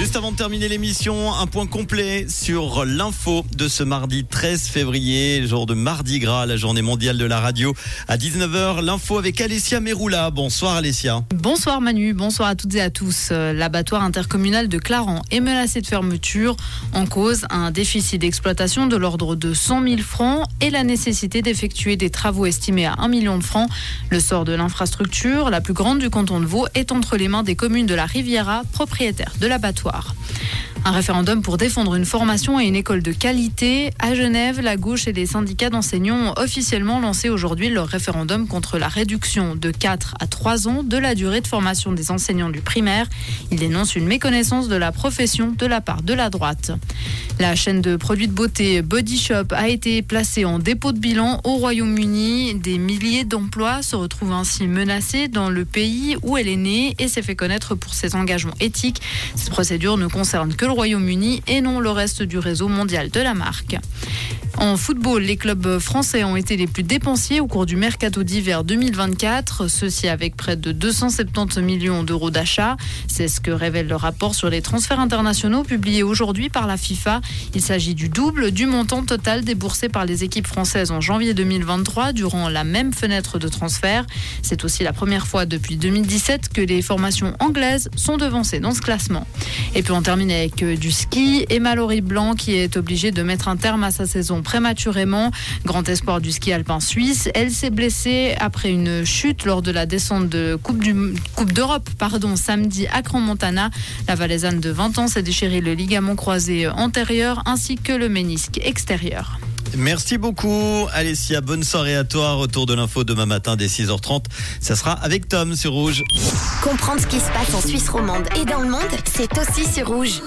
Juste avant de terminer l'émission, un point complet sur l'info de ce mardi 13 février, jour de Mardi Gras, la journée mondiale de la radio. À 19h, l'info avec Alessia Meroula. Bonsoir Alessia. Bonsoir Manu, bonsoir à toutes et à tous. Euh, l'abattoir intercommunal de Clarence est menacé de fermeture. En cause, un déficit d'exploitation de l'ordre de 100 000 francs et la nécessité d'effectuer des travaux estimés à 1 million de francs. Le sort de l'infrastructure, la plus grande du canton de Vaud, est entre les mains des communes de la Riviera, propriétaires de l'abattoir. Merci. Un référendum pour défendre une formation et une école de qualité. À Genève, la gauche et les syndicats d'enseignants ont officiellement lancé aujourd'hui leur référendum contre la réduction de 4 à 3 ans de la durée de formation des enseignants du primaire. Ils dénoncent une méconnaissance de la profession de la part de la droite. La chaîne de produits de beauté Body Shop a été placée en dépôt de bilan au Royaume-Uni. Des milliers d'emplois se retrouvent ainsi menacés dans le pays où elle est née et s'est fait connaître pour ses engagements éthiques. Cette procédure ne concerne que le Royaume-Uni et non le reste du réseau mondial de la marque. En football, les clubs français ont été les plus dépensiers au cours du mercato d'hiver 2024, ceci avec près de 270 millions d'euros d'achat. C'est ce que révèle le rapport sur les transferts internationaux publié aujourd'hui par la FIFA. Il s'agit du double du montant total déboursé par les équipes françaises en janvier 2023 durant la même fenêtre de transfert. C'est aussi la première fois depuis 2017 que les formations anglaises sont devancées dans ce classement. Et puis on termine avec euh, du ski. Emma Laurie Blanc qui est obligée de mettre un terme à sa saison prématurément. Grand espoir du ski alpin suisse. Elle s'est blessée après une chute lors de la descente de Coupe, d'Europe pardon, samedi à Cran-Montana. La Valaisanne de 20 ans s'est déchiré le ligament croisé antérieur ainsi que le ménisque extérieur. Merci beaucoup Alessia, bonne soirée à toi. Retour de l'info demain matin dès 6h30. Ça sera avec Tom sur Rouge. Comprendre ce qui se passe en Suisse romande et dans le monde, c'est aussi sur Rouge.